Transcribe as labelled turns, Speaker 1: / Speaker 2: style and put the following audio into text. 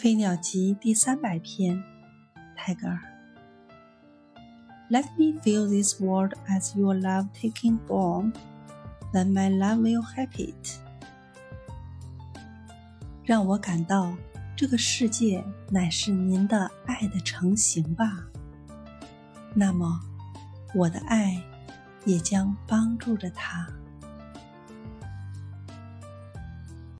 Speaker 1: 飞鸟集第三百篇，泰戈尔。Let me feel this world as your love taking form, then my love will help it。让我感到这个世界乃是您的爱的成型吧，那么我的爱也将帮助着他。